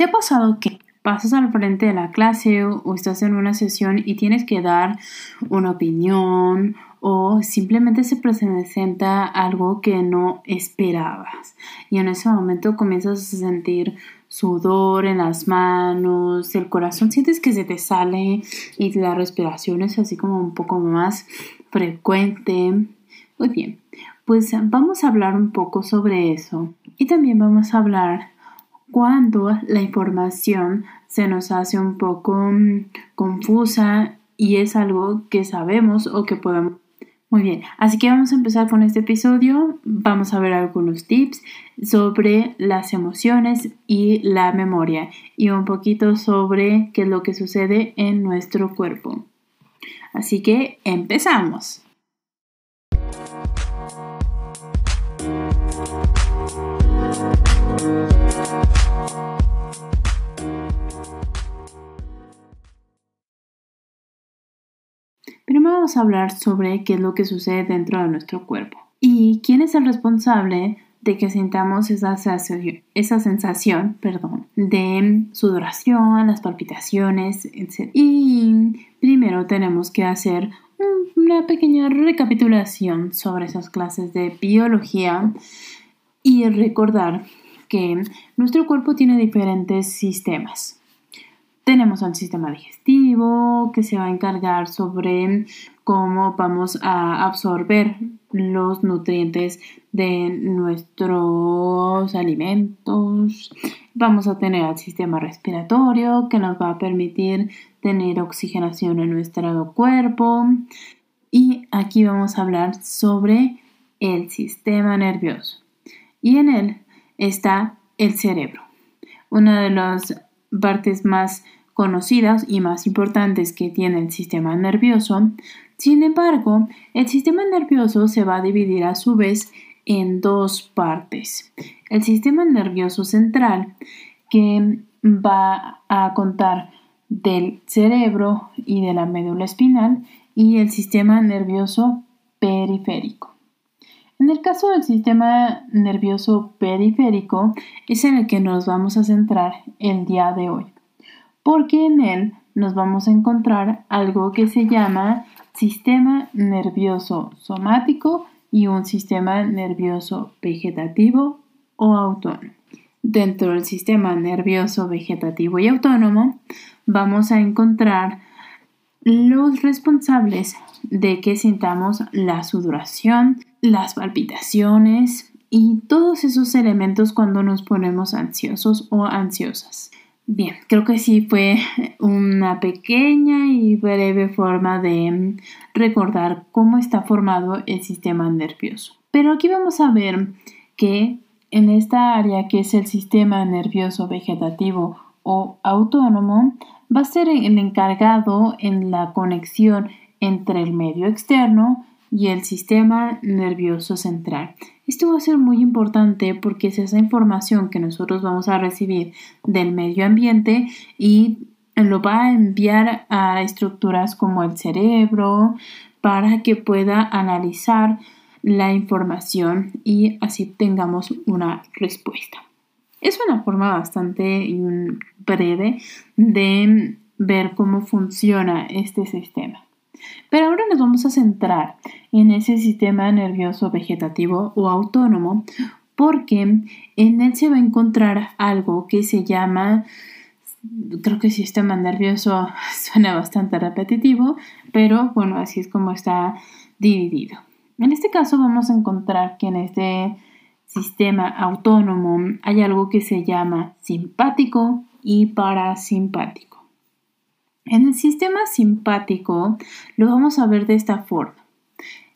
¿Te ha pasado que pasas al frente de la clase o, estás en una sesión y tienes que dar una opinión o simplemente se presenta algo que no esperabas y en ese momento comienzas a sentir sudor en las manos, el corazón sientes que se te sale y la respiración es así como un poco más frecuente. Muy bien, pues vamos a hablar un poco sobre eso y también vamos a hablar cuando la información se nos hace un poco mm, confusa y es algo que sabemos o que podemos. Muy bien, así que vamos a empezar con este episodio. Vamos a ver algunos tips sobre las emociones y la memoria y un poquito sobre qué es lo que sucede en nuestro cuerpo. Así que empezamos. Vamos a hablar sobre qué es lo que sucede dentro de nuestro cuerpo y quién es el responsable de que sintamos esa sensación, esa sensación perdón, de sudoración, las palpitaciones, etc. Y primero tenemos que hacer una pequeña recapitulación sobre esas clases de biología y recordar que nuestro cuerpo tiene diferentes sistemas. Tenemos al sistema digestivo que se va a encargar sobre cómo vamos a absorber los nutrientes de nuestros alimentos. Vamos a tener al sistema respiratorio que nos va a permitir tener oxigenación en nuestro cuerpo. Y aquí vamos a hablar sobre el sistema nervioso. Y en él está el cerebro. Una de las partes más conocidas y más importantes que tiene el sistema nervioso. Sin embargo, el sistema nervioso se va a dividir a su vez en dos partes. El sistema nervioso central, que va a contar del cerebro y de la médula espinal, y el sistema nervioso periférico. En el caso del sistema nervioso periférico es en el que nos vamos a centrar el día de hoy porque en él nos vamos a encontrar algo que se llama sistema nervioso somático y un sistema nervioso vegetativo o autónomo. Dentro del sistema nervioso vegetativo y autónomo vamos a encontrar los responsables de que sintamos la sudoración, las palpitaciones y todos esos elementos cuando nos ponemos ansiosos o ansiosas. Bien, creo que sí fue una pequeña y breve forma de recordar cómo está formado el sistema nervioso. Pero aquí vamos a ver que en esta área que es el sistema nervioso vegetativo o autónomo va a ser el encargado en la conexión entre el medio externo y el sistema nervioso central. Esto va a ser muy importante porque es esa información que nosotros vamos a recibir del medio ambiente y lo va a enviar a estructuras como el cerebro para que pueda analizar la información y así tengamos una respuesta. Es una forma bastante breve de ver cómo funciona este sistema. Pero ahora nos vamos a centrar en ese sistema nervioso vegetativo o autónomo porque en él se va a encontrar algo que se llama, creo que sistema nervioso suena bastante repetitivo, pero bueno, así es como está dividido. En este caso vamos a encontrar que en este sistema autónomo hay algo que se llama simpático y parasimpático. En el sistema simpático lo vamos a ver de esta forma.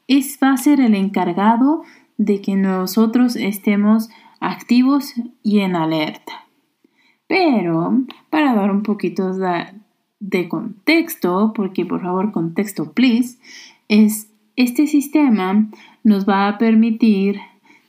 Es, va a ser el encargado de que nosotros estemos activos y en alerta. Pero, para dar un poquito de, contexto, porque por favor contexto please, es este sistema nos va a permitir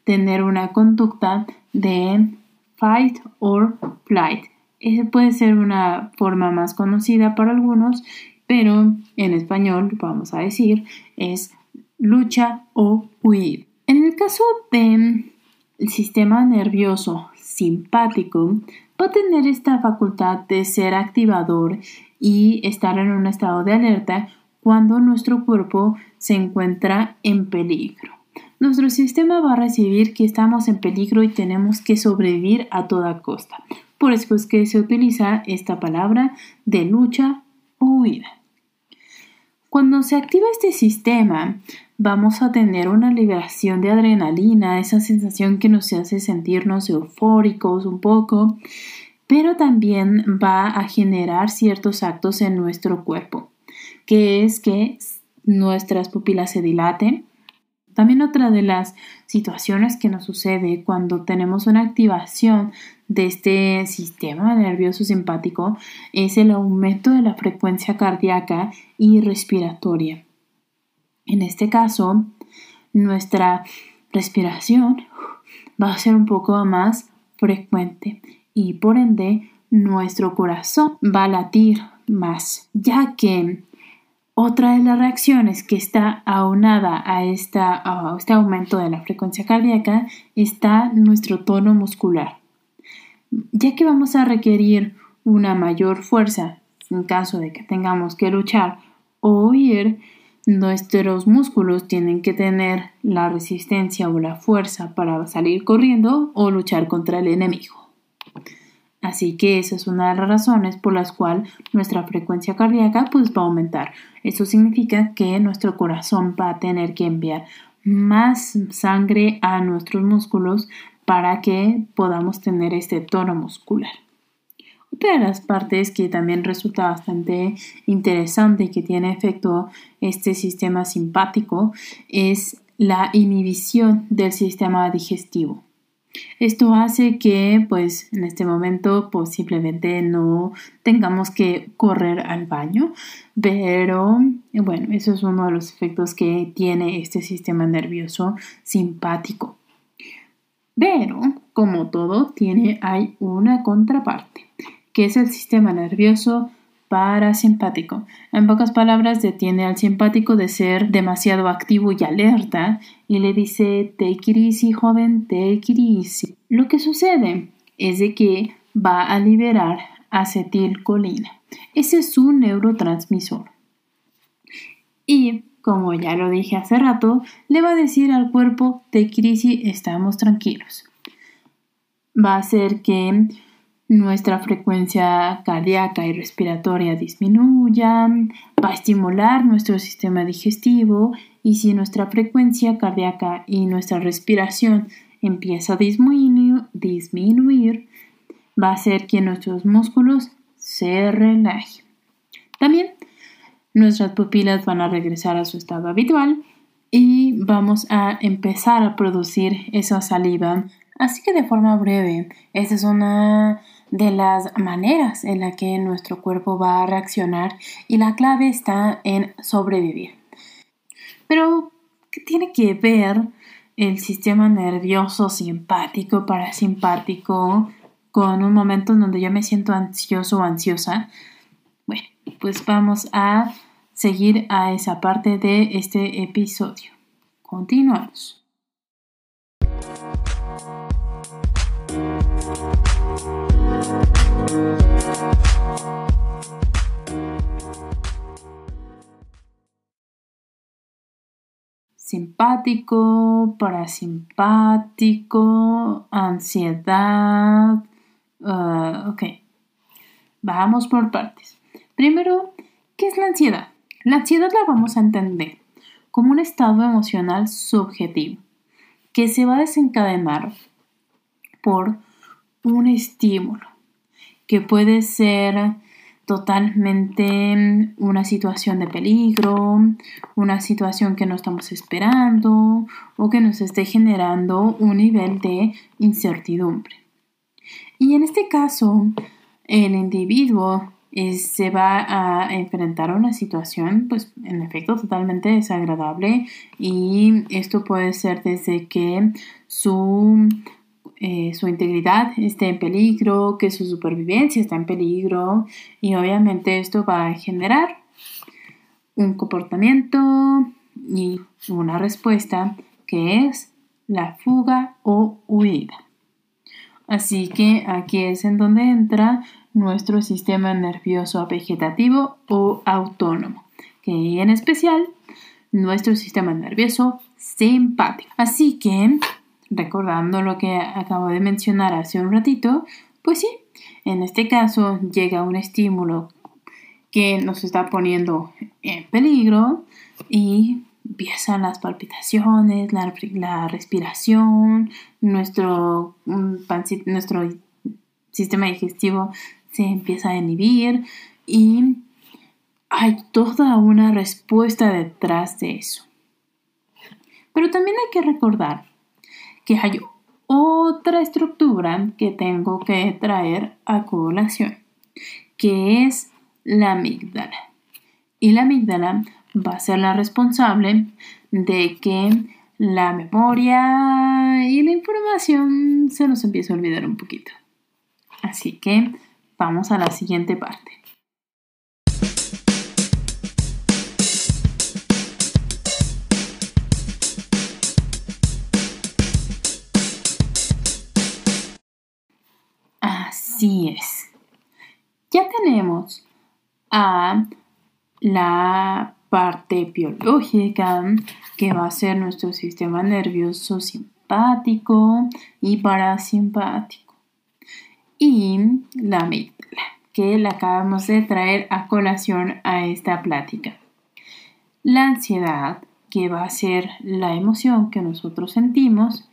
tener una conducta de fight or flight, esa puede ser una forma más conocida para algunos, pero en español vamos a decir es lucha o huir. En el caso de el sistema nervioso simpático va a tener esta facultad de ser activador y estar en un estado de alerta cuando nuestro cuerpo se encuentra en peligro. Nuestro sistema va a recibir que estamos en peligro y tenemos que sobrevivir a toda costa. Por eso es que se utiliza esta palabra de lucha o huida. Cuando se activa este sistema, vamos a tener una liberación de adrenalina, esa sensación que nos hace sentirnos eufóricos un poco, pero también va a generar ciertos actos en nuestro cuerpo, que es que nuestras pupilas se dilaten, también otra de las situaciones que nos sucede cuando tenemos una activación de este sistema nervioso simpático es el aumento de la frecuencia cardíaca y respiratoria. En este caso, nuestra respiración va a ser un poco más frecuente y por ende nuestro corazón va a latir más, ya que otra de las reacciones que está aunada a, a este aumento de la frecuencia cardíaca está nuestro tono muscular. Ya que vamos a requerir una mayor fuerza en caso de que tengamos que luchar o huir, nuestros músculos tienen que tener la resistencia o la fuerza para salir corriendo o luchar contra el enemigo. Así que esa es una de las razones por las cuales nuestra frecuencia cardíaca pues, va a aumentar. Eso significa que nuestro corazón va a tener que enviar más sangre a nuestros músculos para que podamos tener este tono muscular. Otra de las partes que también resulta bastante interesante y que tiene efecto este sistema simpático es la inhibición del sistema digestivo. Esto hace que, pues, en este momento, posiblemente no tengamos que correr al baño, pero bueno, eso es uno de los efectos que tiene este sistema nervioso simpático. Pero, como todo, tiene, hay una contraparte, que es el sistema nervioso parasimpático. En pocas palabras, detiene al simpático de ser demasiado activo y alerta y le dice, take it joven, take it. Lo que sucede es de que va a liberar acetilcolina. Ese es un neurotransmisor. Y, como ya lo dije hace rato, le va a decir al cuerpo, take it estamos tranquilos. Va a hacer que nuestra frecuencia cardíaca y respiratoria disminuya, va a estimular nuestro sistema digestivo y si nuestra frecuencia cardíaca y nuestra respiración empieza a disminuir, disminuir va a hacer que nuestros músculos se relajen. También nuestras pupilas van a regresar a su estado habitual y vamos a empezar a producir esa saliva. Así que de forma breve, esta es una de las maneras en la que nuestro cuerpo va a reaccionar y la clave está en sobrevivir. Pero, ¿qué tiene que ver el sistema nervioso simpático, parasimpático con un momento en donde yo me siento ansioso o ansiosa? Bueno, pues vamos a seguir a esa parte de este episodio. Continuamos. Simpático, parasimpático, ansiedad. Uh, ok, vamos por partes. Primero, ¿qué es la ansiedad? La ansiedad la vamos a entender como un estado emocional subjetivo que se va a desencadenar por un estímulo que puede ser totalmente una situación de peligro, una situación que no estamos esperando o que nos esté generando un nivel de incertidumbre. Y en este caso, el individuo eh, se va a enfrentar a una situación, pues en efecto, totalmente desagradable y esto puede ser desde que su eh, su integridad esté en peligro, que su supervivencia está en peligro y obviamente esto va a generar un comportamiento y una respuesta que es la fuga o huida. Así que aquí es en donde entra nuestro sistema nervioso vegetativo o autónomo, que en especial nuestro sistema nervioso simpático. Así que, recordando lo que acabo de mencionar hace un ratito, pues sí, en este caso llega un estímulo que nos está poniendo en peligro y empiezan las palpitaciones, la, respiración, nuestro, nuestro sistema digestivo se empieza a inhibir y hay toda una respuesta detrás de eso. Pero también hay que recordar que hay otra estructura que tengo que traer a colación, que es la amígdala. Y la amígdala va a ser la responsable de que la memoria y la información se nos empiece a olvidar un poquito. Así que vamos a la siguiente parte. Así es. Ya tenemos a la parte biológica que va a ser nuestro sistema nervioso simpático y parasimpático y la amígdala que la acabamos de traer a colación a esta plática. La ansiedad, que va a ser la emoción que nosotros sentimos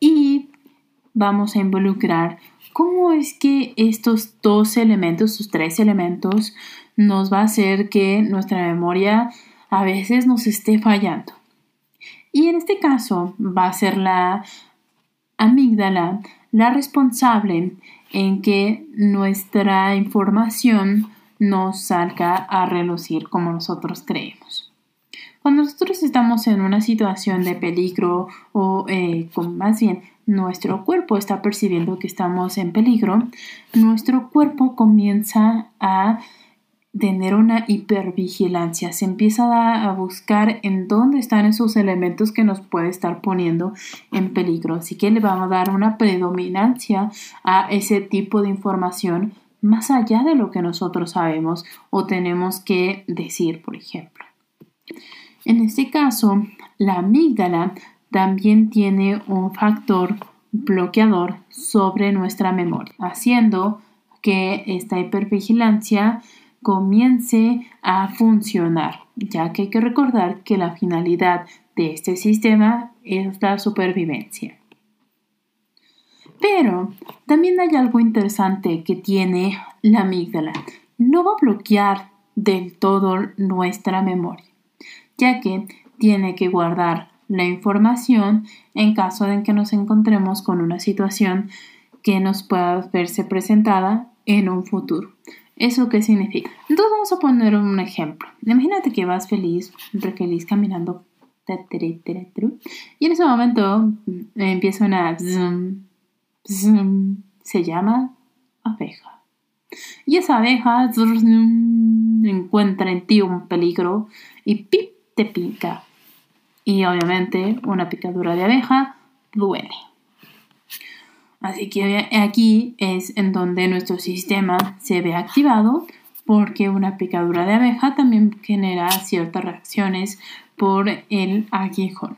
y vamos a involucrar cómo es que estos dos elementos, estos tres elementos, nos va a hacer que nuestra memoria a veces nos esté fallando. Y en este caso va a ser la amígdala la responsable en que nuestra información no salga a relucir como nosotros creemos. Cuando nosotros estamos en una situación de peligro o eh, más bien nuestro cuerpo está percibiendo que estamos en peligro, nuestro cuerpo comienza a tener una hipervigilancia, se empieza a, buscar en dónde están esos elementos que nos puede estar poniendo en peligro. Así que le vamos a dar una predominancia a ese tipo de información más allá de lo que nosotros sabemos o tenemos que decir, por ejemplo. En este caso, la amígdala también tiene un factor bloqueador sobre nuestra memoria, haciendo que esta hipervigilancia comience a funcionar, ya que hay que recordar que la finalidad de este sistema es la supervivencia. Pero también hay algo interesante que tiene la amígdala. No va a bloquear del todo nuestra memoria, ya que tiene que guardar la información en caso de que nos encontremos con una situación que nos pueda verse presentada en un futuro. ¿Eso qué significa? Entonces vamos a poner un ejemplo. Imagínate que vas feliz, re feliz caminando. Y en ese momento mm, empieza una se llama abeja. Y esa abeja encuentra en ti un peligro y pip te pica. Y obviamente una picadura de abeja duele. Así que aquí es en donde nuestro sistema se ve activado porque una picadura de abeja también genera ciertas reacciones por el aguijón.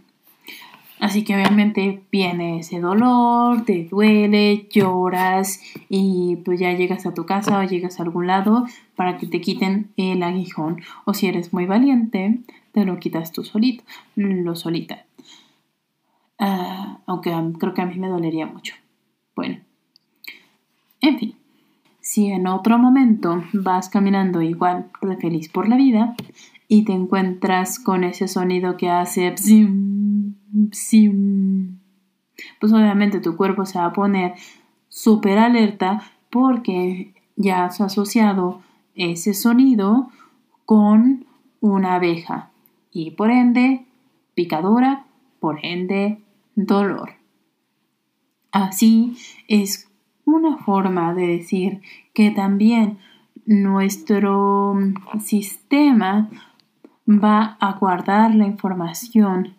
Así que obviamente viene ese dolor, te duele, lloras y pues ya llegas a tu casa o llegas a algún lado para que te quiten el aguijón. O si eres muy valiente, te lo quitas tú solito, lo solita. Ah, aunque creo que a mí me dolería mucho. Bueno, en fin, si en otro momento vas caminando igual de feliz por la vida y te encuentras con ese sonido que hace pues obviamente tu cuerpo se va a poner súper alerta porque ya has asociado ese sonido con una abeja y por ende picadura, por ende dolor. Así es una forma de decir que también nuestro sistema va a guardar la información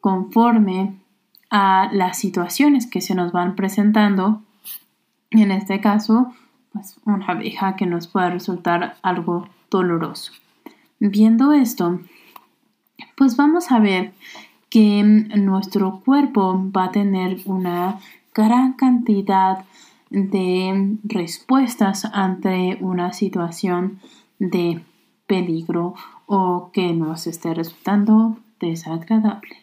conforme a las situaciones que se nos van presentando. En este caso, pues una abeja que nos pueda resultar algo doloroso. Viendo esto, pues vamos a ver que nuestro cuerpo va a tener una gran cantidad de respuestas ante una situación de peligro o que nos esté resultando desagradable.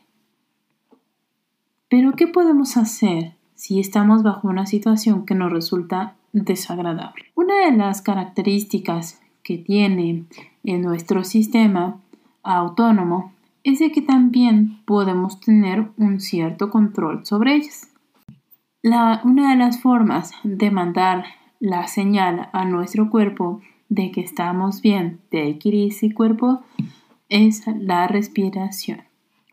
Pero ¿qué podemos hacer si estamos bajo una situación que nos resulta desagradable? Una de las características que tiene en nuestro sistema autónomo es que también podemos tener un cierto control sobre ellas. una de las formas de mandar la señal a nuestro cuerpo de que estamos bien de equilibrio y cuerpo es la respiración.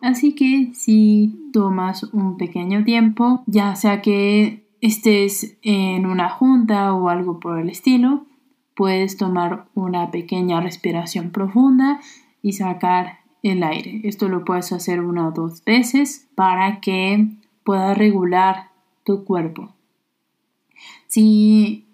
Así que si tomas un pequeño tiempo, ya sea que estés en una junta o algo por el estilo, puedes tomar una pequeña respiración profunda y sacar el aire. Esto lo puedes hacer una o dos veces para que puedas regular tu cuerpo. Si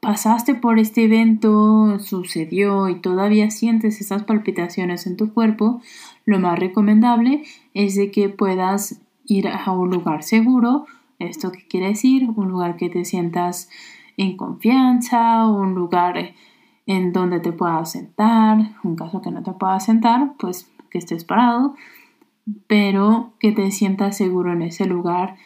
pasaste por este evento, sucedió y todavía sientes esas palpitaciones en tu cuerpo, lo más recomendable es de que puedas ir a un lugar seguro. ¿Esto qué quiere decir? Un lugar que te sientas en confianza, un lugar en donde te puedas sentar. En caso que no te puedas sentar, pues que estés parado, pero que te sientas seguro en ese lugar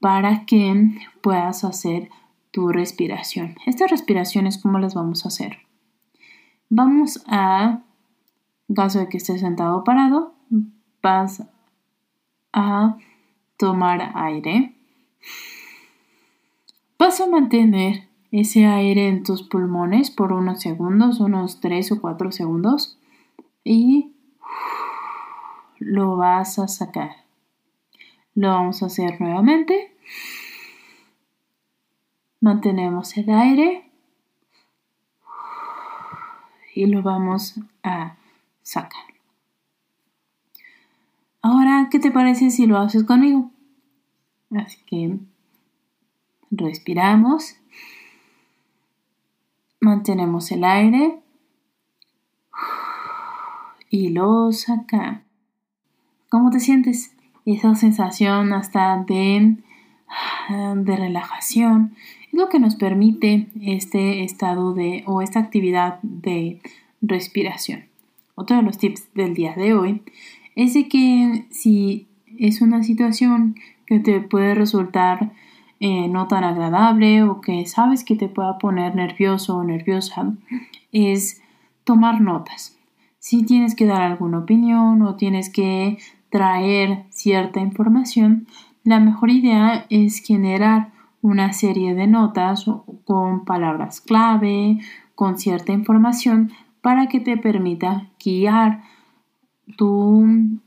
para que puedas hacer tu respiración. Estas respiraciones, ¿cómo las vamos a hacer? Vamos a, en caso de que estés sentado o parado, vas a tomar aire. Vas a mantener ese aire en tus pulmones por unos segundos, unos 3 o 4 segundos, y lo vas a sacar. Lo vamos a hacer nuevamente. Mantenemos el aire y lo vamos a sacar. Ahora, ¿qué te parece si lo haces conmigo? Así que respiramos, mantenemos el aire y lo sacamos. ¿Cómo te sientes? Esa sensación hasta de, de relajación es lo que nos permite este estado de o esta actividad de respiración. Otro de los tips del día de hoy es de que si es una situación que te puede resultar eh, no tan agradable o que sabes que te pueda poner nervioso o nerviosa, es tomar notas. Si tienes que dar alguna opinión o tienes que traer cierta información, la mejor idea es generar una serie de notas con palabras clave, con cierta información para que te permita guiar tu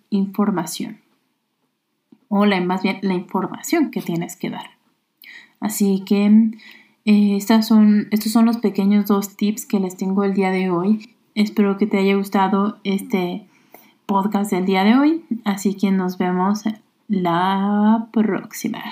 información o la, más bien la información que tienes que dar. Así que eh, estas son, estos son los pequeños dos tips que les tengo el día de hoy. Espero que te haya gustado este podcast del día de hoy. Así que nos vemos la próxima.